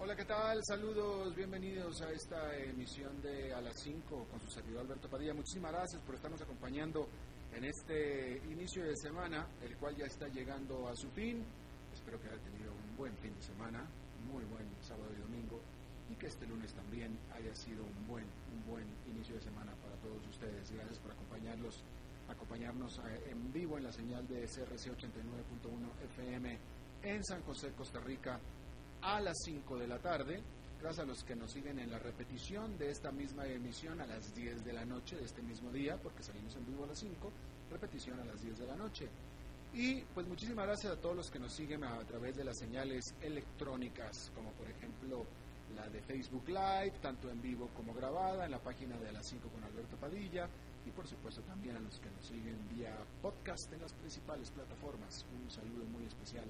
Hola, ¿qué tal? Saludos, bienvenidos a esta emisión de A las 5 con su servidor Alberto Padilla. Muchísimas gracias por estarnos acompañando en este inicio de semana, el cual ya está llegando a su fin. Espero que haya tenido un buen fin de semana, muy buen sábado y domingo, y que este lunes también haya sido un buen, un buen inicio de semana para todos ustedes. Gracias por acompañarlos, acompañarnos eh, en vivo en la señal de CRC 89.1 FM en San José, Costa Rica a las 5 de la tarde. Gracias a los que nos siguen en la repetición de esta misma emisión a las 10 de la noche de este mismo día, porque salimos en vivo a las 5, repetición a las 10 de la noche. Y pues muchísimas gracias a todos los que nos siguen a, través de las señales electrónicas, como por ejemplo la de Facebook Live, tanto en vivo como grabada, en la página de a las 5 con Alberto Padilla, y por supuesto también a los que nos siguen vía podcast en las principales plataformas. Un saludo muy especial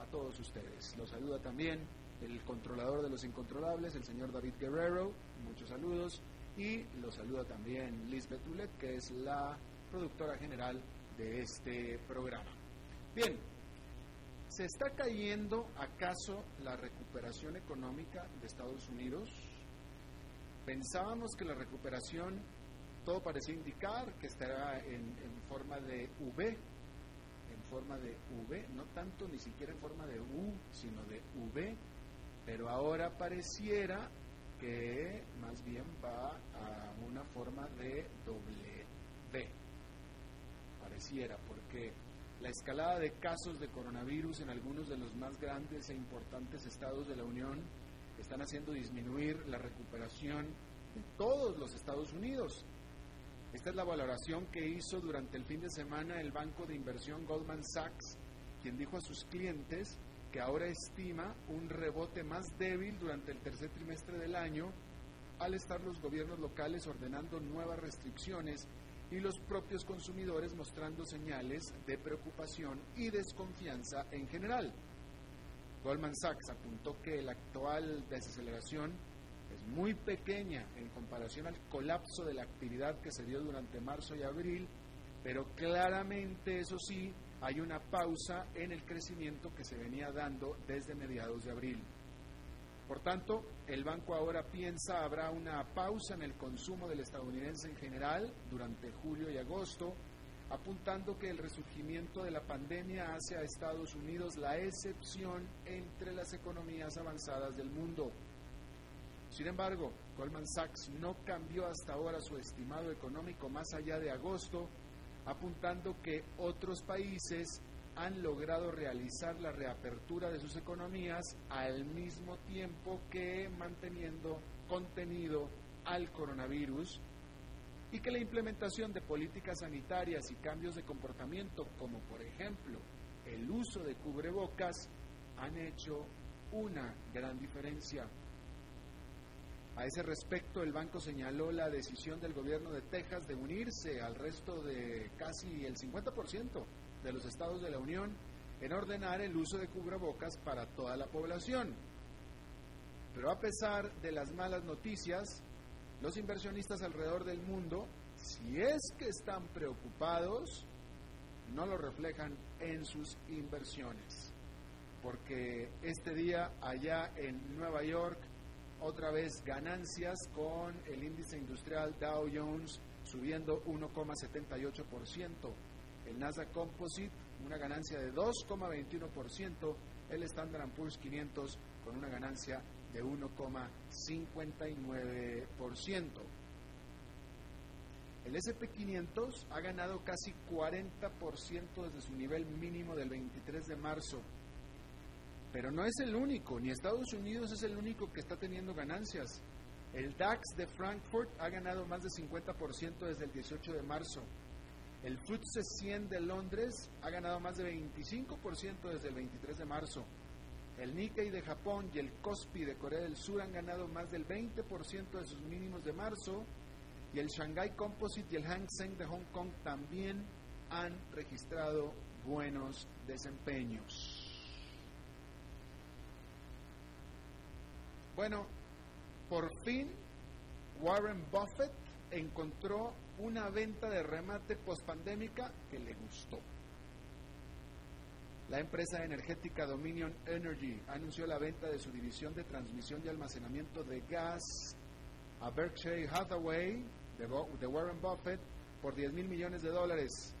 a todos ustedes. Los saluda también el controlador de los incontrolables, el señor David Guerrero, muchos saludos, y los saluda también Lisbeth Ulet, que es la productora general de este programa. Bien, ¿se está cayendo acaso la recuperación económica de Estados Unidos? Pensábamos que la recuperación, todo parecía indicar que estará en, en forma de V, forma de V, no tanto ni siquiera en forma de U, sino de V, pero ahora pareciera que más bien va a una forma de doble V. Pareciera, porque la escalada de casos de coronavirus en algunos de los más grandes e importantes estados de la Unión están haciendo disminuir la recuperación en todos los Estados Unidos. Esta es la valoración que hizo durante el fin de semana el banco de inversión Goldman Sachs, quien dijo a sus clientes que ahora estima un rebote más débil durante el tercer trimestre del año al estar los gobiernos locales ordenando nuevas restricciones y los propios consumidores mostrando señales de preocupación y desconfianza en general. Goldman Sachs apuntó que la actual desaceleración muy pequeña en comparación al colapso de la actividad que se dio durante marzo y abril, pero claramente, eso sí, hay una pausa en el crecimiento que se venía dando desde mediados de abril. Por tanto, el banco ahora piensa habrá una pausa en el consumo del estadounidense en general durante julio y agosto, apuntando que el resurgimiento de la pandemia hace a Estados Unidos la excepción entre las economías avanzadas del mundo. Sin embargo, Goldman Sachs no cambió hasta ahora su estimado económico más allá de agosto, apuntando que otros países han logrado realizar la reapertura de sus economías al mismo tiempo que manteniendo contenido al coronavirus y que la implementación de políticas sanitarias y cambios de comportamiento, como por ejemplo el uso de cubrebocas, han hecho una gran diferencia. A ese respecto, el banco señaló la decisión del gobierno de Texas de unirse al resto de casi el 50% de los estados de la Unión en ordenar el uso de cubrebocas para toda la población. Pero a pesar de las malas noticias, los inversionistas alrededor del mundo, si es que están preocupados, no lo reflejan en sus inversiones. Porque este día allá en Nueva York, otra vez ganancias con el índice industrial Dow Jones subiendo 1,78%, el Nasdaq Composite una ganancia de 2,21%, el Standard Poor's 500 con una ganancia de 1,59%. El SP500 ha ganado casi 40% desde su nivel mínimo del 23 de marzo pero no es el único, ni Estados Unidos es el único que está teniendo ganancias. El DAX de Frankfurt ha ganado más de 50% desde el 18 de marzo. El FTSE 100 de Londres ha ganado más de 25% desde el 23 de marzo. El Nikkei de Japón y el Kospi de Corea del Sur han ganado más del 20% de sus mínimos de marzo. Y el Shanghai Composite y el Hang Seng de Hong Kong también han registrado buenos desempeños. Bueno, por fin Warren Buffett encontró una venta de remate pospandémica que le gustó. La empresa energética Dominion Energy anunció la venta de su división de transmisión y almacenamiento de gas a Berkshire Hathaway de, Warren Buffett por 10 mil millones de dólares,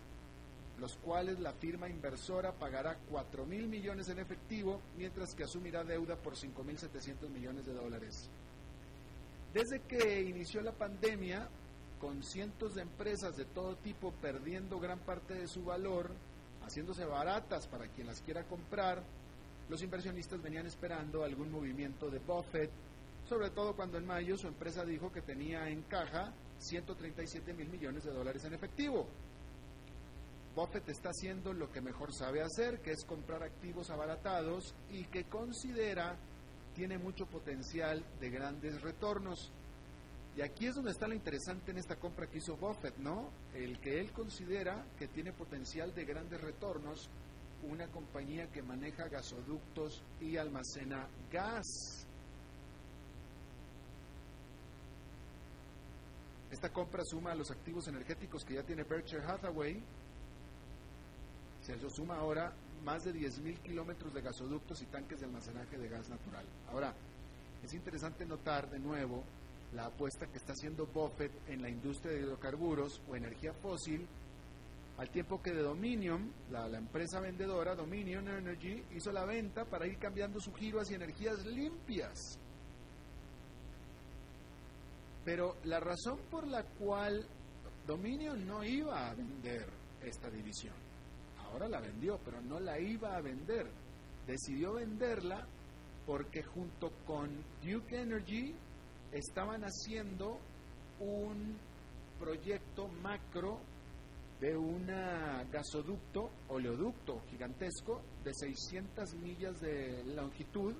los cuales la firma inversora pagará 4 mil millones en efectivo, mientras que asumirá deuda por 5 mil 700 millones de dólares. Desde que inició la pandemia, con cientos de empresas de todo tipo perdiendo gran parte de su valor, haciéndose baratas para quien las quiera comprar, los inversionistas venían esperando algún movimiento de Buffett, sobre todo cuando en mayo su empresa dijo que tenía en caja 137 mil millones de dólares en efectivo. Buffett está haciendo lo que mejor sabe hacer, que es comprar activos abaratados y que considera tiene mucho potencial de grandes retornos. Y aquí es donde está lo interesante en esta compra que hizo Buffett, ¿no? El que él considera que tiene potencial de grandes retornos una compañía que maneja gasoductos y almacena gas. Esta compra suma a los activos energéticos que ya tiene Berkshire Hathaway. Se lo suma ahora más de 10.000 kilómetros de gasoductos y tanques de almacenaje de gas natural. Ahora, es interesante notar de nuevo la apuesta que está haciendo Buffett en la industria de hidrocarburos o energía fósil, al tiempo que de Dominion, la, la, empresa vendedora Dominion Energy, hizo la venta para ir cambiando su giro hacia energías limpias. Pero la razón por la cual Dominion no iba a vender esta división, ahora la vendió, pero no la iba a vender, decidió venderla porque junto con Duke Energy estaban haciendo un proyecto macro de un gasoducto, oleoducto gigantesco de 600 millas de longitud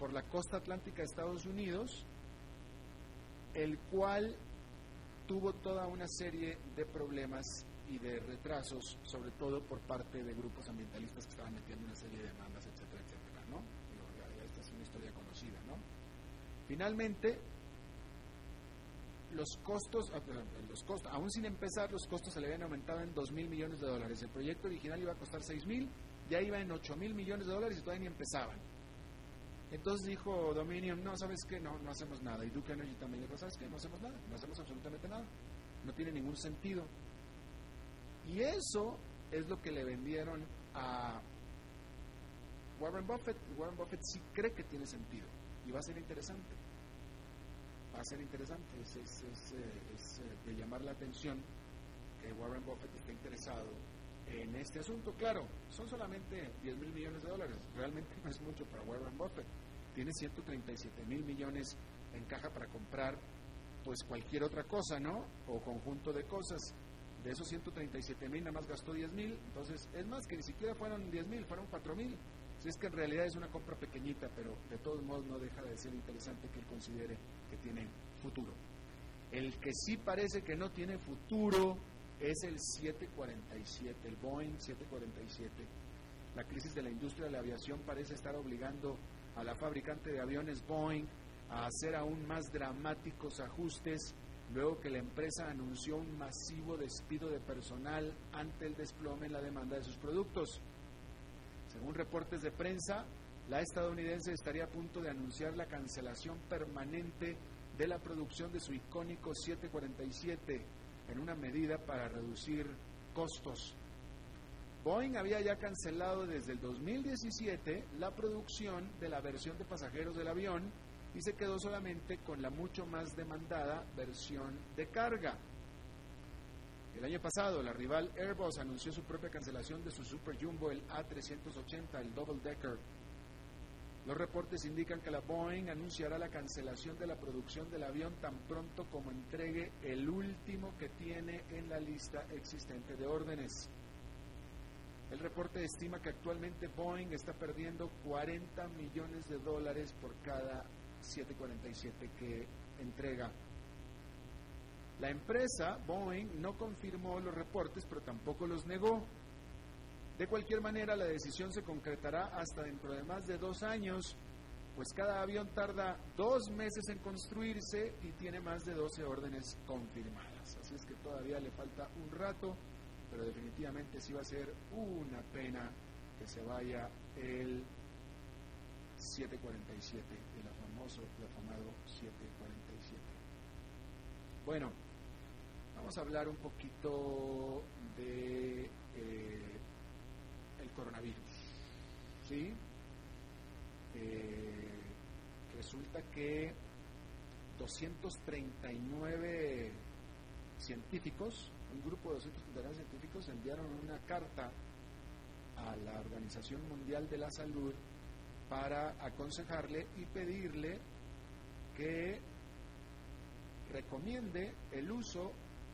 por la costa atlántica de Estados Unidos, el cual tuvo toda una serie de problemas y de retrasos, sobre todo por parte de grupos ambientalistas que estaban metiendo una serie de demandas, etcétera, etcétera, ¿no? esta es una historia conocida, ¿no? Finalmente, los costos, ah, los costos, aún sin empezar, los costos se le habían aumentado en 2 mil millones de dólares. El proyecto original iba a costar 6 mil, ya iba en 8 mil millones de dólares y todavía ni empezaban. Entonces dijo Dominion, no, ¿sabes qué? No, no hacemos nada. Y Duke Energy también dijo, ¿sabes qué? No hacemos nada, no hacemos absolutamente nada. No tiene ningún sentido. Y eso es lo que le vendieron a Warren Buffett. Warren Buffett sí cree que tiene sentido y va a ser interesante. Va a ser interesante, es, eh, eh, de llamar la atención que Warren Buffett esté interesado en este asunto. Claro, son solamente 10 mil millones de dólares, realmente no es mucho para Warren Buffett. Tiene 137 mil millones en caja para comprar pues cualquier otra cosa, ¿no? O conjunto de cosas. De esos 137 mil nada más gastó 10 mil, entonces es más que ni siquiera fueron 10 mil, fueron 4 mil. Si es que en realidad es una compra pequeñita, pero de todos modos no deja de ser interesante que él considere que tiene futuro. El que sí parece que no tiene futuro es el 747, el Boeing 747. La crisis de la industria de la aviación parece estar obligando a la fabricante de aviones Boeing a hacer aún más dramáticos ajustes luego que la empresa anunció un masivo despido de personal ante el desplome en la demanda de sus productos. Según reportes de prensa, la estadounidense estaría a punto de anunciar la cancelación permanente de la producción de su icónico 747 en una medida para reducir costos. Boeing había ya cancelado desde el 2017 la producción de la versión de pasajeros del avión y se quedó solamente con la mucho más demandada versión de carga. El año pasado, la rival Airbus anunció su propia cancelación de su Super Jumbo, el A380, el Double Decker. Los reportes indican que la Boeing anunciará la cancelación de la producción del avión tan pronto como entregue el último que tiene en la lista existente de órdenes. El reporte estima que actualmente Boeing está perdiendo 40 millones de dólares por cada 747 que entrega La empresa Boeing no confirmó los reportes, pero tampoco los negó. De cualquier manera, la decisión se concretará hasta dentro de más de dos años, pues cada avión tarda dos meses en construirse y tiene más de 12 órdenes confirmadas. Así es que todavía le falta un rato, pero definitivamente sí va a ser una pena que se vaya el 747, el famoso y afamado 747. Bueno, vamos a hablar un poquito de eh, el coronavirus. ¿Sí? Eh, resulta que 239 científicos, un grupo de 239 científicos enviaron una carta a la Organización Mundial de la Salud para aconsejarle y pedirle que recomiende el uso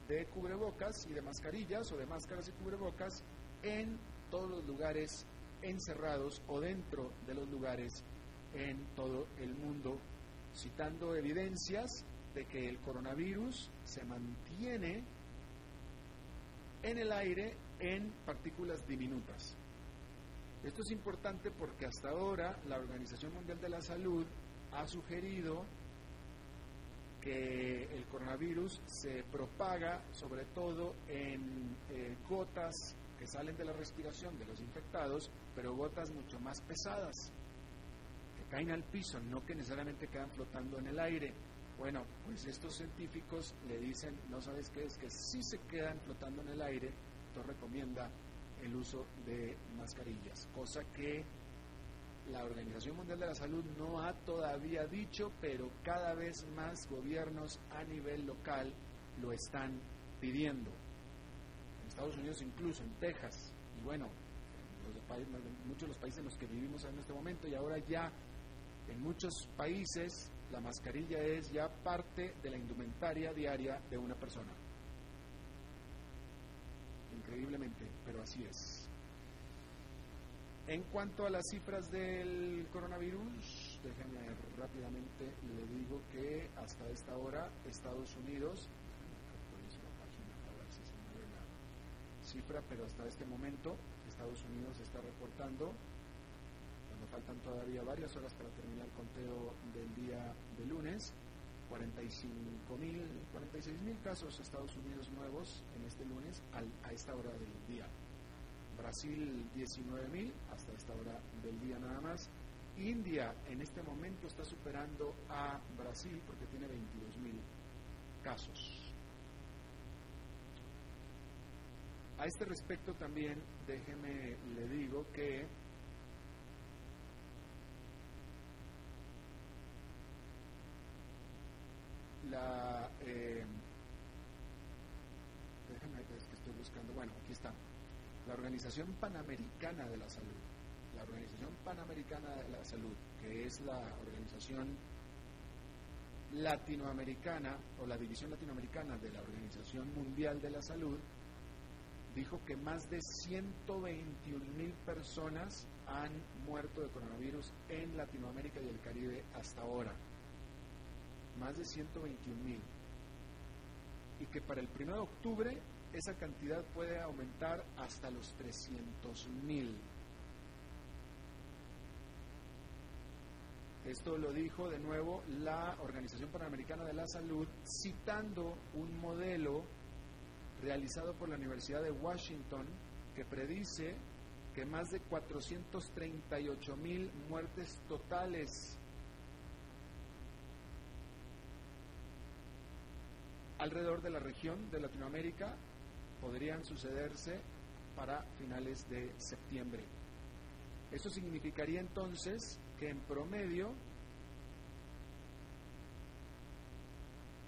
de cubrebocas y de mascarillas o de máscaras y cubrebocas en todos los lugares encerrados o dentro de los lugares en todo el mundo, citando evidencias de que el coronavirus se mantiene en el aire en partículas diminutas. Esto es importante porque hasta ahora la Organización Mundial de la Salud ha sugerido que el coronavirus se propaga sobre todo en eh, gotas que salen de la respiración de los infectados, pero gotas mucho más pesadas, que caen al piso, no que necesariamente quedan flotando en el aire. Bueno, pues estos científicos le dicen, no sabes qué es, que sí se quedan flotando en el aire, entonces recomienda el uso de mascarillas, cosa que la Organización Mundial de la Salud no ha todavía dicho, pero cada vez más gobiernos a nivel local lo están pidiendo. En Estados Unidos incluso, en Texas, y bueno, en muchos de los países en los que vivimos en este momento, y ahora ya en muchos países la mascarilla es ya parte de la indumentaria diaria de una persona increíblemente, pero así es. En cuanto a las cifras del coronavirus, déjenme rápidamente le digo que hasta esta hora Estados Unidos, cifra, pero hasta este momento Estados Unidos está reportando, cuando faltan todavía varias horas para terminar el conteo del día de lunes, 45 mil, 46 mil casos Estados Unidos nuevos en este lunes a esta hora del día. Brasil 19 mil hasta esta hora del día nada más. India en este momento está superando a Brasil porque tiene 22 mil casos. A este respecto también déjeme le digo que la... Eh, déjame estoy buscando. Bueno, aquí está. La Organización Panamericana de la Salud. La Organización Panamericana de la Salud, que es la organización latinoamericana o la división latinoamericana de la Organización Mundial de la Salud, dijo que más de 121 mil personas han muerto de coronavirus en Latinoamérica y el Caribe hasta ahora más de 121 mil. Y que para el 1 de octubre esa cantidad puede aumentar hasta los 300 mil. Esto lo dijo de nuevo la Organización Panamericana de la Salud citando un modelo realizado por la Universidad de Washington que predice que más de 438 mil muertes totales alrededor de la región de Latinoamérica podrían sucederse para finales de septiembre. Eso significaría entonces que en promedio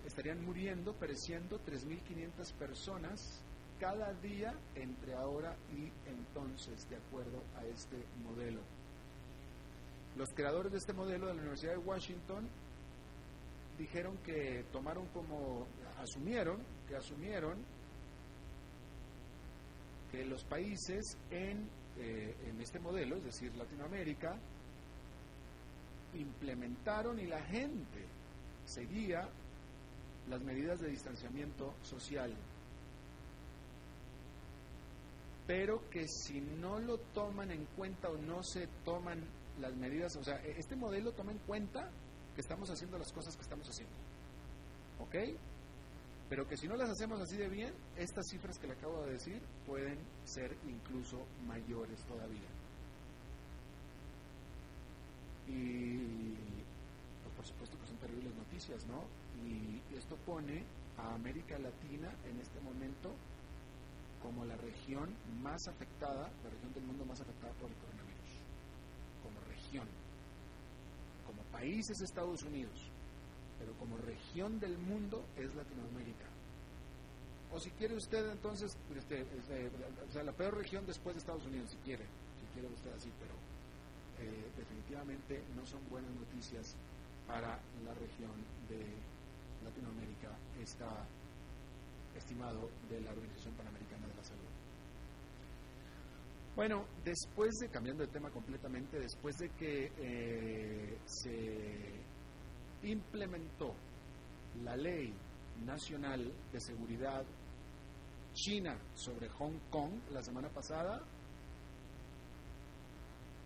estarían muriendo, pereciendo 3.500 personas cada día entre ahora y entonces, de acuerdo a este modelo. Los creadores de este modelo de la Universidad de Washington dijeron que tomaron como, asumieron, que asumieron que los países en, eh, en este modelo, es decir, Latinoamérica, implementaron y la gente seguía las medidas de distanciamiento social, pero que si no lo toman en cuenta o no se toman las medidas, o sea, e-, este modelo toma en cuenta que estamos haciendo las cosas que estamos haciendo. ¿Ok? Pero que si no las hacemos así de bien, estas cifras que le acabo de decir pueden ser incluso mayores todavía. Y pues, por supuesto que son terribles noticias, ¿no? Y esto pone a América Latina en este momento como la región más afectada, la región del mundo más afectada por el coronavirus, como región. Como país es Estados Unidos, pero como región del mundo es Latinoamérica. O si quiere usted entonces, este, este, o sea, la peor región después de Estados Unidos, si quiere, si quiere usted así, pero eh, definitivamente no son buenas noticias para la región de Latinoamérica, está estimado de la Organización Panamericana de la Salud. Bueno, después de, cambiando de tema completamente, después de que eh, se implementó la ley nacional de seguridad china sobre Hong Kong la semana pasada,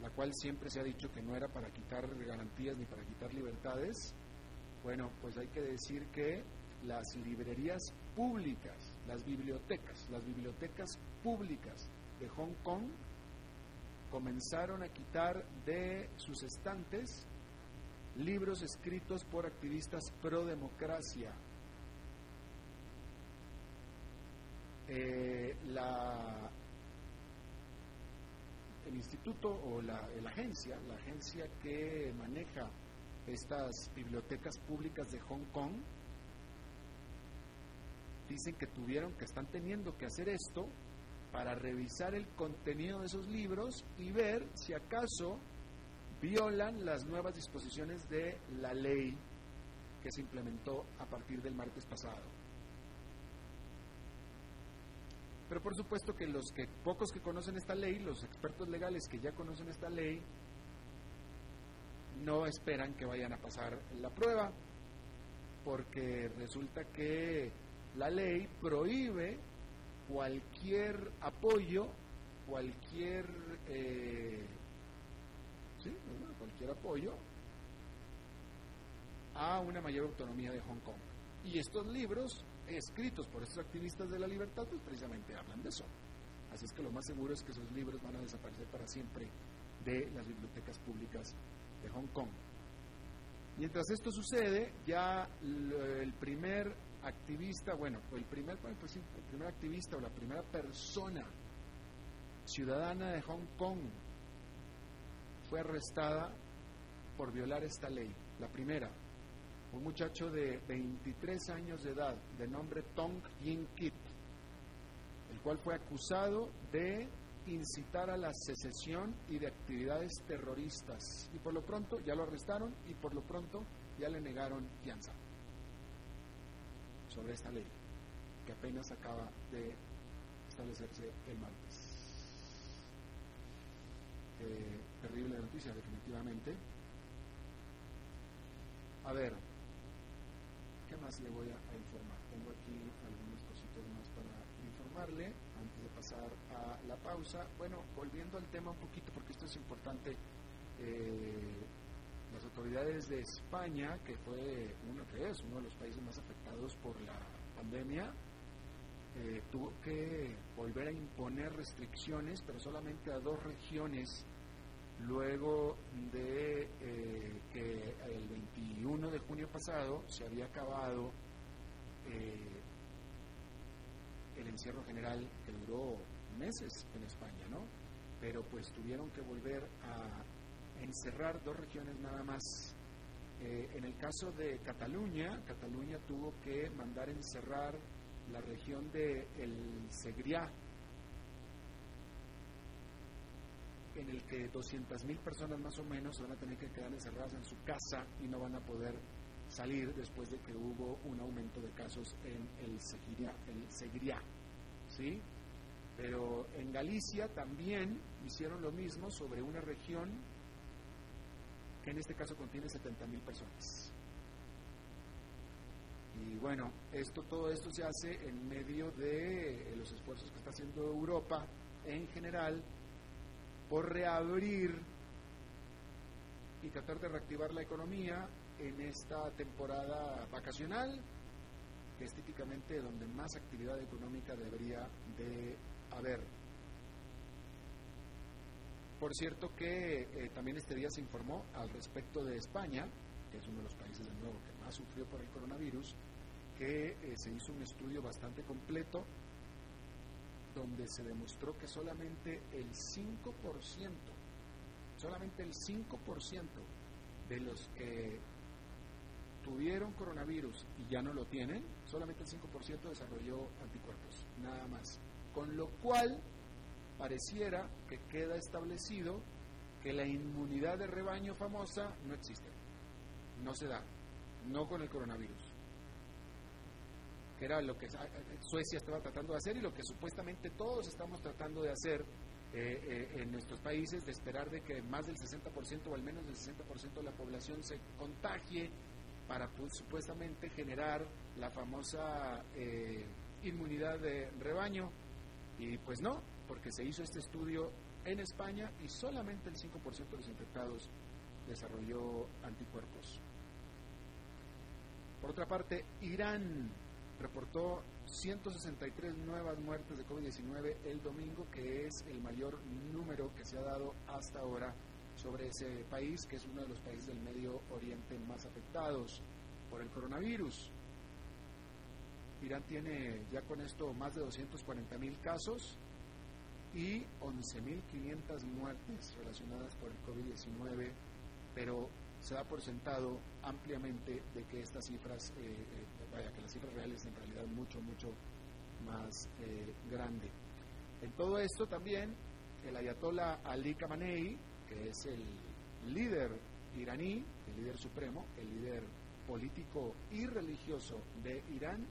la cual siempre se ha dicho que no era para quitar garantías ni para quitar libertades, bueno, pues hay que decir que las librerías públicas, las bibliotecas, las bibliotecas públicas de Hong Kong comenzaron a quitar de sus estantes libros escritos por activistas pro democracia. Eh, la, el instituto o la, la agencia, la agencia que maneja estas bibliotecas públicas de Hong Kong, dicen que tuvieron, que están teniendo que hacer esto para revisar el contenido de esos libros y ver si acaso violan las nuevas disposiciones de la ley que se implementó a partir del martes pasado. Pero por supuesto que los que pocos que conocen esta ley, los expertos legales que ya conocen esta ley, no esperan que vayan a pasar la prueba, porque resulta que la ley prohíbe cualquier apoyo, cualquier eh, cualquier apoyo a una mayor autonomía de Hong Kong. Y estos libros, escritos por estos activistas de la libertad, pues precisamente hablan de eso. Así es que lo más seguro es que esos libros van a desaparecer para siempre de las bibliotecas públicas de Hong Kong. Mientras esto sucede, ya el primer activista, bueno, el primer, pues el primer activista o la primera persona ciudadana de Hong Kong fue arrestada por violar esta ley. La primera, un muchacho de 23 años de edad, de nombre Tong Yin Kit, el cual fue acusado de incitar a la secesión y de actividades terroristas. Y por lo pronto ya lo arrestaron y por lo pronto ya le negaron fianza sobre esta ley que apenas acaba de establecerse el martes. Eh, terrible noticia, definitivamente. A ver, ¿qué más le voy a, informar? Tengo aquí algunas cositas más para informarle antes de pasar a la pausa. Bueno, volviendo al tema un poquito, porque esto es importante. Eh, las autoridades de España, que fue uno que es uno de los países más afectados por la pandemia, eh, tuvo que volver a imponer restricciones, pero solamente a dos regiones, luego de eh, que el 21 de junio pasado se había acabado eh, el encierro general que duró meses en España, ¿no? Pero pues tuvieron que volver a encerrar dos regiones nada más. en el caso de Cataluña, Cataluña tuvo que mandar encerrar la región de El Segriá, en el que 200.000 personas más o menos van a tener que quedar encerradas en su casa y no van a poder salir después de que hubo un aumento de casos en el Segriá, el Segriá ¿sí? Pero en Galicia también hicieron lo mismo sobre una región que en este caso contiene 70.000 personas. Y bueno, esto, todo esto se hace en medio de los esfuerzos que está haciendo Europa en general por reabrir y tratar de reactivar la economía en esta temporada vacacional, que es típicamente donde más actividad económica debería de haber. Por cierto que eh, también este día se informó al respecto de España, que es uno de los países de nuevo que más sufrió por el coronavirus, que eh, se hizo un estudio bastante completo donde se demostró que solamente el 5%, solamente el 5% de los que tuvieron coronavirus y ya no lo tienen, solamente el 5% desarrolló anticuerpos, nada más. Con lo cual, pareciera que queda establecido que la inmunidad de rebaño famosa no existe, no se da, no con el coronavirus que era lo que Suecia estaba tratando de hacer y lo que supuestamente todos estamos tratando de hacer eh, eh, en nuestros países, de esperar de que más del 60% o al menos del 60% de la población se contagie para pues, supuestamente generar la famosa eh, inmunidad de rebaño. Y pues no, porque se hizo este estudio en España y solamente el 5% de los infectados desarrolló anticuerpos. Por otra parte, Irán reportó 163 nuevas muertes de COVID-19 el domingo, que es el mayor número que se ha dado hasta ahora sobre ese país, que es uno de los países del Medio Oriente más afectados por el coronavirus. Irán tiene ya con esto más de 240 mil casos y 11.500 muertes relacionadas por el COVID-19, pero se da por sentado ampliamente de que estas cifras, eh, eh, vaya, que las cifras reales en realidad mucho, mucho más eh, grande. En todo esto también el ayatollah Ali Khamenei, que es el líder iraní, el líder supremo, el líder político y religioso de Irán,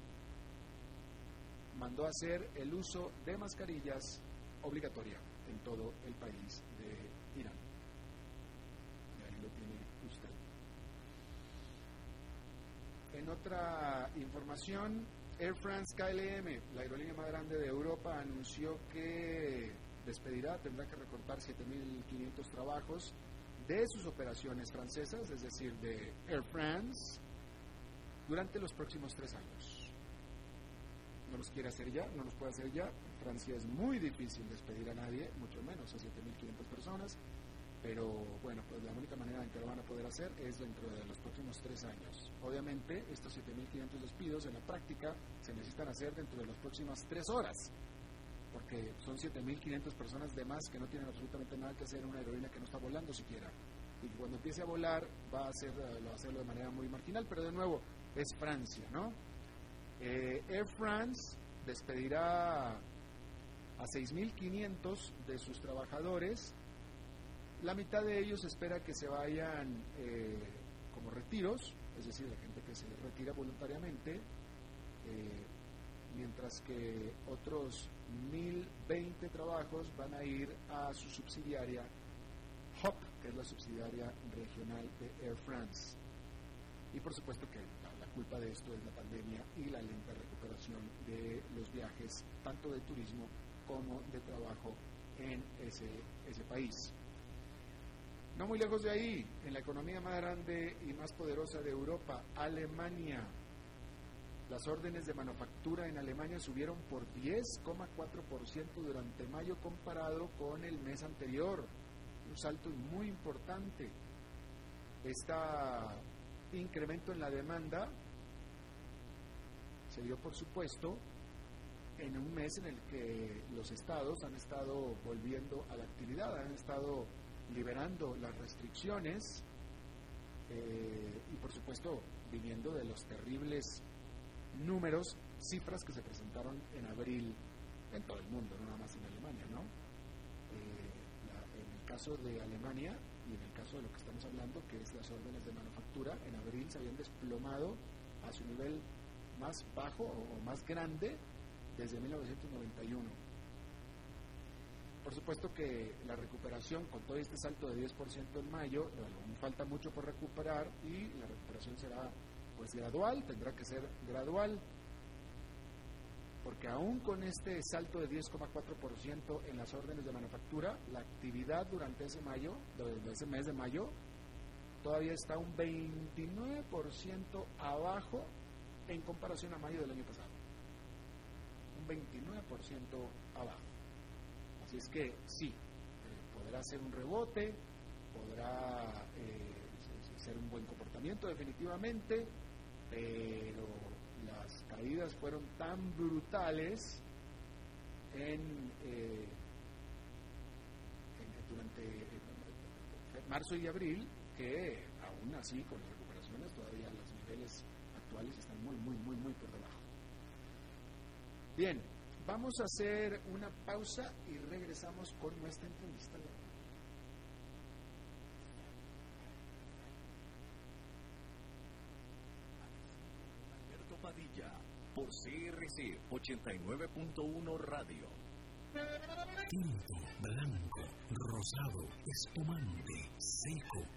mandó hacer el uso de mascarillas obligatoria en todo el país de Irán. En otra información, Air France KLM, la aerolínea más grande de Europa, anunció que despedirá, tendrá que recortar 7.500 trabajos de sus operaciones francesas, es decir, de Air France, durante los próximos tres años. No los quiere hacer ya, no los puede hacer ya. Francia es muy difícil despedir a nadie, mucho menos a 7.500 personas. Pero bueno, pues la única manera en que lo van a poder hacer es dentro de los próximos tres años. Obviamente, estos 7.500 despidos en la práctica se necesitan hacer dentro de las próximas tres horas, porque son 7.500 personas de más que no tienen absolutamente nada que hacer en una aerolínea que no está volando siquiera. Y cuando empiece a volar va a, hacer, eh, va a hacerlo de manera muy marginal, pero de nuevo, es Francia, ¿no? Eh, Air France despedirá a 6.500 de sus trabajadores la mitad de ellos espera que se vayan eh, como retiros, es decir, la gente que se retira voluntariamente, eh, mientras que otros 1.020 trabajos van a ir a su subsidiaria HOP, que es la subsidiaria regional de Air France. Y por supuesto que la, culpa de esto es la pandemia y la lenta recuperación de los viajes, tanto de turismo como de trabajo en ese, ese país. No muy lejos de ahí, en la economía más grande y más poderosa de Europa, Alemania. Las órdenes de manufactura en Alemania subieron por 10,4% durante mayo comparado con el mes anterior. Un salto muy importante. Este incremento en la demanda se dio, por supuesto, en un mes en el que los estados han estado volviendo a la actividad, han estado liberando las restricciones eh, y por supuesto viniendo de los terribles números, cifras que se presentaron en abril en todo el mundo, no nada más en Alemania, ¿no? Eh, en el caso de Alemania y en el caso de lo que estamos hablando, que es las órdenes de manufactura, en abril se habían desplomado a su nivel más bajo o más grande desde 1991 por supuesto que la recuperación, con todo este salto de 10% en mayo, falta mucho por recuperar y la recuperación será pues gradual, tendrá que ser gradual, porque aún con este salto de 10,4% en las órdenes de manufactura, la actividad durante ese mayo, durante ese mes de mayo, todavía está un 29% abajo en comparación a mayo del año pasado. Un 29% abajo. Así es que sí, eh, podrá ser un rebote, podrá eh, ser un buen comportamiento definitivamente, pero las caídas fueron tan brutales en, eh, durante marzo y abril que aún así con las recuperaciones todavía los niveles actuales están muy, muy, muy, muy por debajo. Bien, vamos a hacer una pausa y regresamos con nuestra entrevista. Alberto Padilla, por CRC 89.1 Radio. Tinto, blanco, rosado, espumante, seco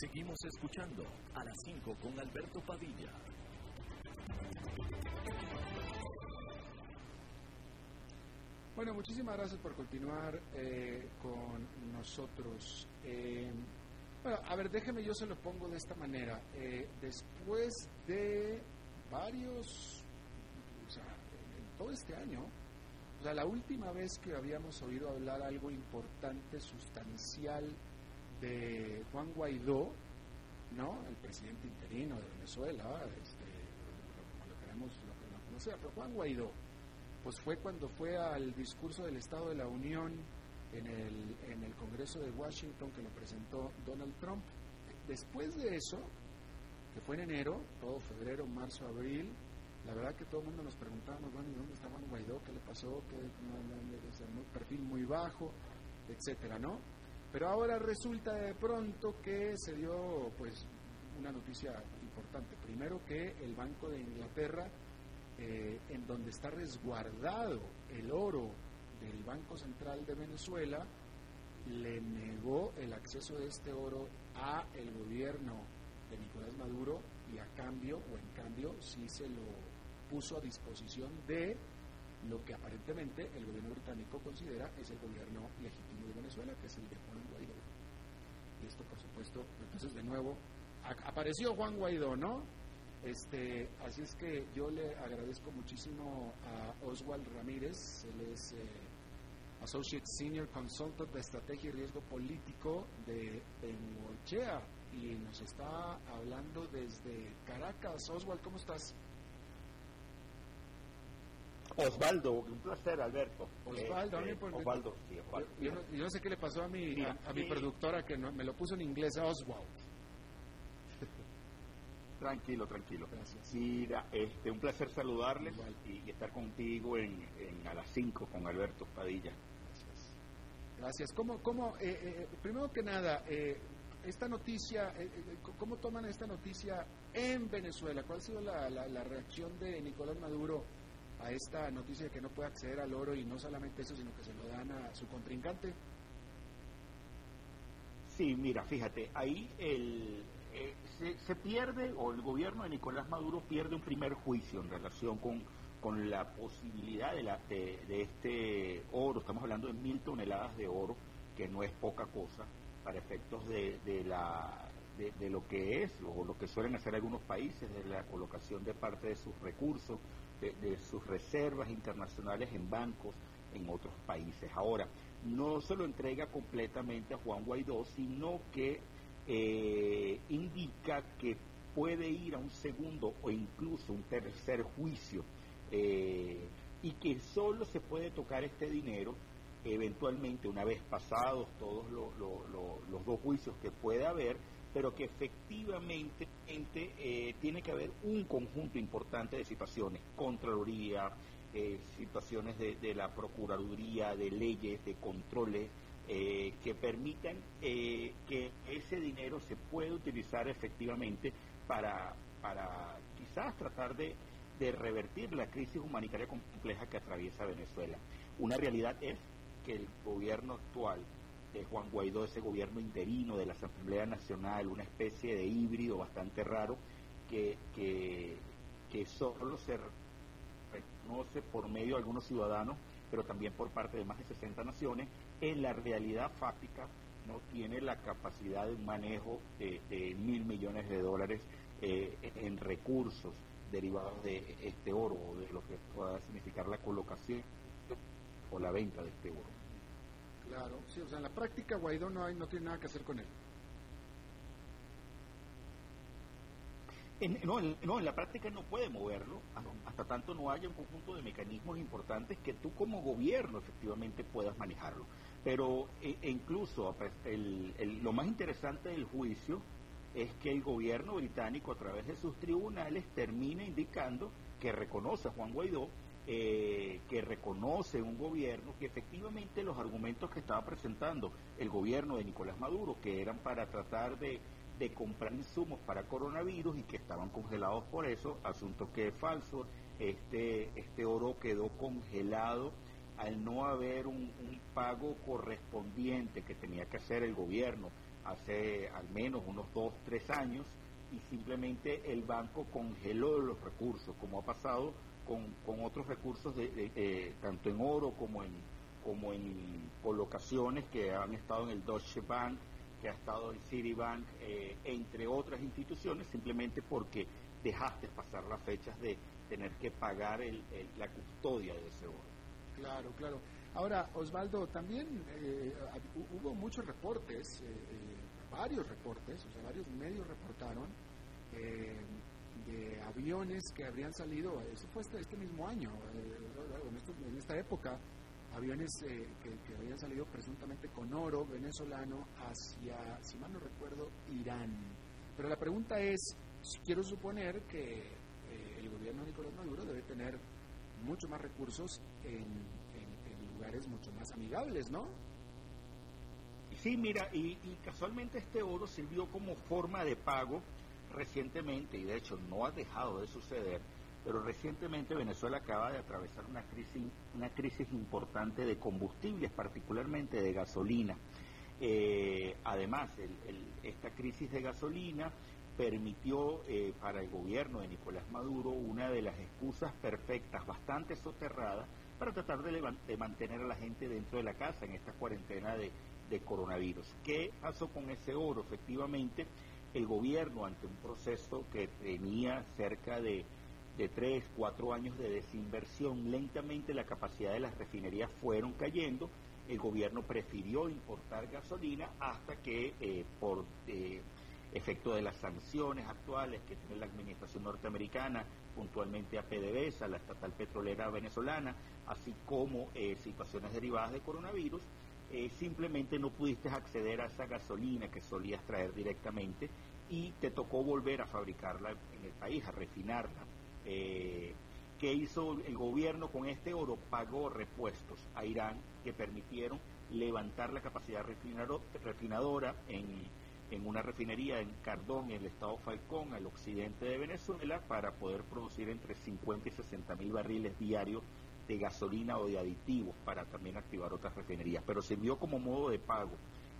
Seguimos escuchando a las 5 con Alberto Padilla. Bueno, muchísimas gracias por continuar eh, con nosotros. Eh, bueno, a ver, déjeme, yo se lo pongo de esta manera. Eh, después de varios, o sea, en todo este año, o sea, la última vez que habíamos oído hablar algo importante, sustancial de Juan Guaidó, ¿no? El presidente interino de Venezuela, este, lo queremos lo, conocer, pero Juan Guaidó, pues fue cuando fue al discurso del Estado de la Unión en el, en el Congreso de Washington que lo presentó Donald Trump. Después de eso, que fue en enero, todo febrero, marzo, abril, la verdad que todo el mundo nos preguntábamos, bueno, ¿dónde está Juan Guaidó? ¿Qué le pasó? ¿Qué, un perfil muy bajo, etcétera, ¿no? Pero ahora resulta de pronto que se dio, pues, una noticia importante. Primero que el Banco de Inglaterra, eh, en donde está resguardado el oro del Banco Central de Venezuela, le negó el acceso de este oro a el gobierno de Nicolás Maduro y a cambio, o en cambio, sí se lo puso a disposición de lo que aparentemente el gobierno británico considera es el gobierno legítimo de Venezuela, que es el de Juan Guaidó. Y esto, por supuesto, entonces de nuevo, apareció Juan Guaidó, ¿no? Este, así es que yo le agradezco muchísimo a Oswald Ramírez, él es eh, Associate Senior Consultant de Estrategia y Riesgo Político de Bengochea y nos está hablando desde Caracas. Oswald, ¿cómo estás? Osvaldo, un placer, Alberto. Osvaldo, a mí por Osvaldo, sí, Osvaldo. Yo, no, sé qué le pasó a mi, a, mi productora que me lo puso en inglés, Oswald. Tranquilo, tranquilo. Gracias. Mira, este, un placer saludarles y, estar contigo en, a las 5 con Alberto Padilla. Gracias. Gracias. ¿Cómo, cómo eh, eh, primero que nada, eh, esta noticia, ¿cómo toman esta noticia en Venezuela? ¿Cuál ha sido la, la reacción de Nicolás Maduro? a esta noticia de que no puede acceder al oro y no solamente eso, sino que se lo dan a su contrincante? Sí, mira, fíjate, ahí el, eh, se, pierde, o el gobierno de Nicolás Maduro pierde un primer juicio en relación con, con la posibilidad de, la, de, este oro, estamos hablando de mil toneladas de oro, que no es poca cosa, para efectos de, de la de, de, lo que es o lo que suelen hacer algunos países de la colocación de parte de sus recursos de, sus reservas internacionales en bancos en otros países. Ahora, no se lo entrega completamente a Juan Guaidó, sino que eh, indica que puede ir a un segundo o incluso un tercer juicio eh, y que solo se puede tocar este dinero eventualmente, una vez pasados todos los dos juicios que puede haber, pero que efectivamente eh, tiene que haber un conjunto importante de situaciones, Contraloría, eh, situaciones de, la Procuraduría, de leyes, de controles, eh, que permitan que ese dinero se pueda utilizar efectivamente para, para quizás tratar de, de revertir la crisis humanitaria compleja que atraviesa Venezuela. Una realidad es que el gobierno actual de Juan Guaidó, ese gobierno interino de la Asamblea Nacional, una especie de híbrido bastante raro que, que, solo se reconoce por medio de algunos ciudadanos, pero también por parte de más de 60 naciones, en la realidad fáctica no tiene la capacidad de un manejo de, mil millones de dólares eh, en recursos derivados de este oro o de lo que pueda significar la colocación o la venta de este oro. Claro, sí, o sea, en la práctica Guaidó no, hay, no tiene nada que hacer con él. En, no, en, la práctica no puede moverlo hasta tanto no haya un conjunto de mecanismos importantes que tú como gobierno efectivamente puedas manejarlo. Pero e, e incluso pues, lo más interesante del juicio es que el gobierno británico a través de sus tribunales termina indicando que reconoce a Juan Guaidó eh, que reconoce un gobierno que efectivamente los argumentos que estaba presentando el gobierno de Nicolás Maduro, que eran para tratar de, comprar insumos para coronavirus y que estaban congelados por eso, asunto que es falso, este, este oro quedó congelado al no haber un pago correspondiente que tenía que hacer el gobierno hace al menos unos dos, tres años y simplemente el banco congeló los recursos, como ha pasado con, otros recursos, de, eh, tanto en oro como en, como en colocaciones que han estado en el Deutsche Bank, que ha estado en Citibank, eh, entre otras instituciones, simplemente porque dejaste pasar las fechas de tener que pagar el, la custodia de ese oro. Claro, claro. Ahora, Osvaldo, también eh, hubo muchos reportes, varios reportes, o sea, varios medios reportaron de aviones que habrían salido, eso fue este, este mismo año, eh, en, esta época, aviones eh, que, habían salido presuntamente con oro venezolano hacia, si mal no recuerdo, Irán. Pero la pregunta es, quiero suponer que eh, el gobierno de Nicolás Maduro debe tener mucho más recursos en, lugares mucho más amigables, ¿no? Sí, mira, y, y, casualmente este oro sirvió como forma de pago recientemente, y de hecho no ha dejado de suceder, pero recientemente Venezuela acaba de atravesar una crisis, una crisis importante de combustibles, particularmente de gasolina. Eh, además, esta crisis de gasolina permitió eh, para el gobierno de Nicolás Maduro una de las excusas perfectas, bastante soterradas, para tratar de, mantener a la gente dentro de la casa en esta cuarentena de, de coronavirus. ¿Qué pasó con ese oro? Efectivamente, el gobierno ante un proceso que tenía cerca de, tres, cuatro años de desinversión, lentamente la capacidad de las refinerías fueron cayendo, el gobierno prefirió importar gasolina hasta que eh, por eh, efecto de las sanciones actuales que tiene la administración norteamericana, puntualmente a PDVSA, la estatal petrolera venezolana, así como eh, situaciones derivadas de coronavirus, eh, simplemente no pudiste acceder a esa gasolina que solías traer directamente y te tocó volver a fabricarla en el país, a refinarla. Eh, ¿Qué hizo el gobierno con este oro? Pagó repuestos a Irán que permitieron levantar la capacidad refinadora en, en una refinería en Cardón, en el estado Falcón, al occidente de Venezuela, para poder producir entre 50 y 60 mil barriles diarios de gasolina o de aditivos para también activar otras refinerías, pero se vio como modo de pago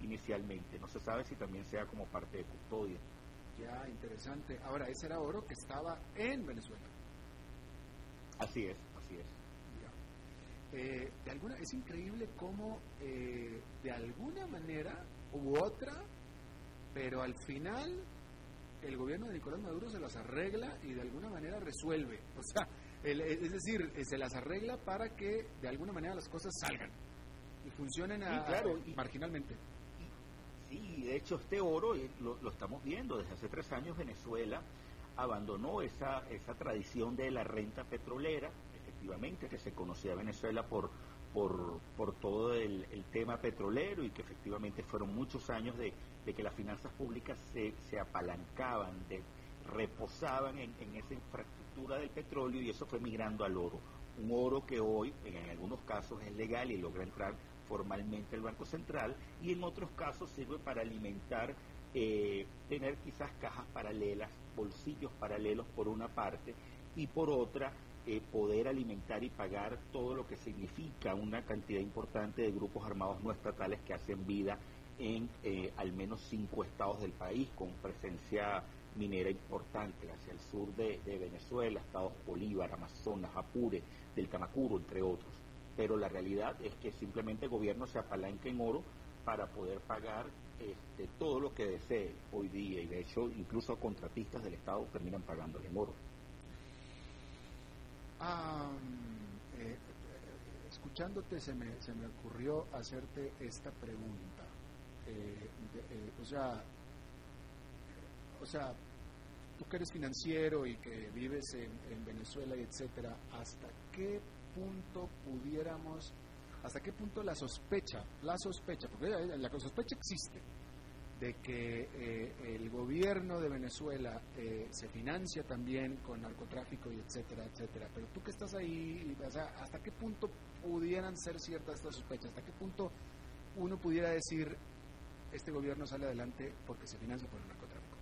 inicialmente. No se sabe si también sea como parte de custodia. Ya, interesante. Ahora, ese era oro que estaba en Venezuela. Así es, así es. Eh, de alguna, es increíble cómo eh, de alguna manera u otra, pero al final el gobierno de Nicolás Maduro se las arregla y de alguna manera resuelve. O sea, es decir, eh, se las arregla para que de alguna manera las cosas salgan y funcionen marginalmente. Sí, de hecho este oro eh, lo, estamos viendo desde hace tres años Venezuela abandonó esa, esa tradición de la renta petrolera, efectivamente, que se conocía Venezuela por, por, por todo el, tema petrolero y que efectivamente fueron muchos años de, que las finanzas públicas se, se apalancaban, de, reposaban en, esa infraestructura del petróleo y eso fue migrando al oro. Un oro que hoy en algunos casos es legal y logra entrar formalmente al Banco Central y en otros casos sirve para alimentar, eh, tener quizás cajas paralelas, bolsillos paralelos por una parte y por otra eh, poder alimentar y pagar todo lo que significa una cantidad importante de grupos armados no estatales que hacen vida en eh, al menos cinco estados del país con presencia minera importante hacia el sur de, Venezuela, estados Bolívar, Amazonas, Apure, del Tamacuro, entre otros. Pero la realidad es que simplemente el gobierno se apalanca en oro para poder pagar este, todo lo que desee hoy día y de hecho incluso contratistas del Estado terminan pagándole en oro. Ah, eh, escuchándote se me, se me ocurrió hacerte esta pregunta. Eh, eh, o sea, o sea, tú que eres financiero y que vives en, en Venezuela y etcétera, ¿hasta qué punto pudiéramos, hasta qué punto la sospecha, la sospecha, porque la sospecha existe, de que eh, el gobierno de Venezuela eh, se financia también con narcotráfico y etcétera, etcétera. Pero tú que estás ahí, o sea, ¿hasta qué punto pudieran ser ciertas estas sospechas? ¿Hasta qué punto uno pudiera decir este gobierno sale adelante porque se financia por el narcotráfico?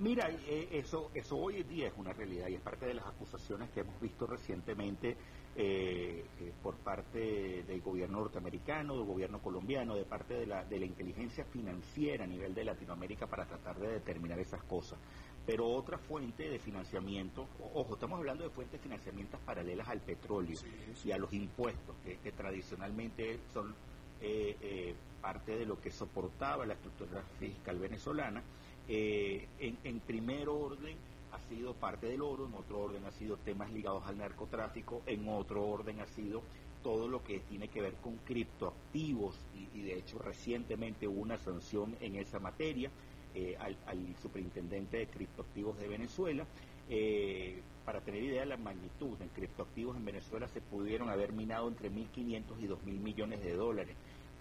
Mira, eh, eso, eso hoy en día es una realidad y es parte de las acusaciones que hemos visto recientemente eh, eh, por parte del gobierno norteamericano, del gobierno colombiano, de parte de la, de la inteligencia financiera a nivel de Latinoamérica para tratar de determinar esas cosas. Pero otra fuente de financiamiento, ojo, estamos hablando de fuentes de financiamiento paralelas al petróleo y a los impuestos, que, tradicionalmente son eh, parte de lo que soportaba la estructura fiscal venezolana. En, en primer orden, ha sido parte del oro, en otro orden ha sido temas ligados al narcotráfico, en otro orden ha sido todo lo que tiene que ver con criptoactivos y, de hecho recientemente hubo una sanción en esa materia eh, al, superintendente de criptoactivos de Venezuela. Eh, para tener idea de la magnitud, en criptoactivos en Venezuela se pudieron haber minado entre 1.500 y 2.000 millones de dólares.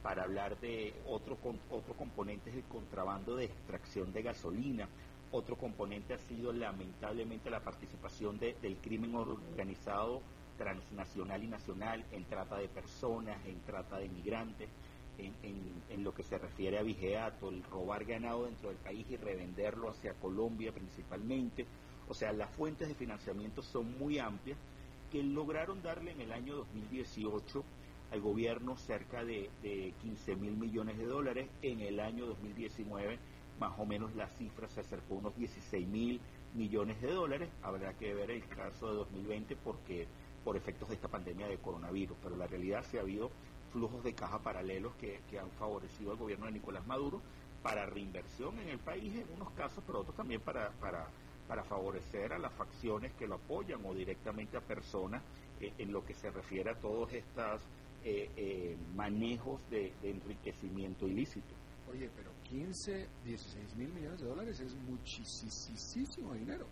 Para hablar de otro, otro componente es el contrabando de extracción de gasolina, otro componente ha sido lamentablemente la participación del crimen organizado transnacional y nacional en trata de personas, en trata de migrantes, en, lo que se refiere a vigeato, el robar ganado dentro del país y revenderlo hacia Colombia principalmente. O sea, las fuentes de financiamiento son muy amplias que lograron darle en el año 2018 al gobierno cerca de, de 15 mil millones de dólares, en el año 2019 más o menos la cifra se acercó a unos 16 mil millones de dólares. Habrá que ver el caso de 2020 porque por efectos de esta pandemia de coronavirus, pero la realidad sí ha habido flujos de caja paralelos que, han favorecido al gobierno de Nicolás Maduro para reinversión en el país en unos casos, pero otros también para, para, para favorecer a las facciones que lo apoyan o directamente a personas eh, en lo que se refiere a todos estos eh, eh, manejos de enriquecimiento ilícito. Oye, pero 15, 16 mil millones de dólares es muchísimo dinero.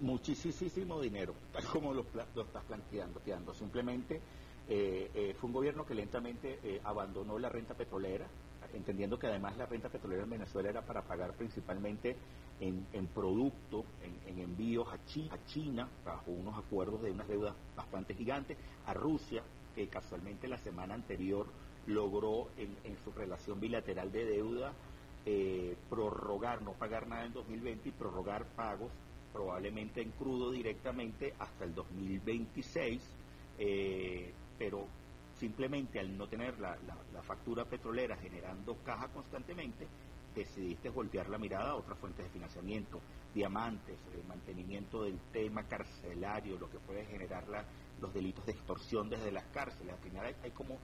Muchísimo dinero, tal como lo, estás planteando. Simplemente eh, eh, fue un gobierno que lentamente eh, abandonó la renta petrolera, entendiendo que además la renta petrolera en Venezuela era para pagar principalmente en, en producto, en, envíos a China, a China, bajo unos acuerdos de unas deudas bastante gigantes, a Rusia, que casualmente la semana anterior logró en, su relación bilateral de deuda eh, prorrogar, no pagar nada en 2020 y prorrogar pagos probablemente en crudo directamente hasta el 2026, eh, pero simplemente al no tener la, factura petrolera generando caja constantemente, decidiste voltear la mirada a otras fuentes de financiamiento, diamantes, el mantenimiento del tema carcelario, lo que puede generar los delitos de extorsión desde las cárceles. Al final hay como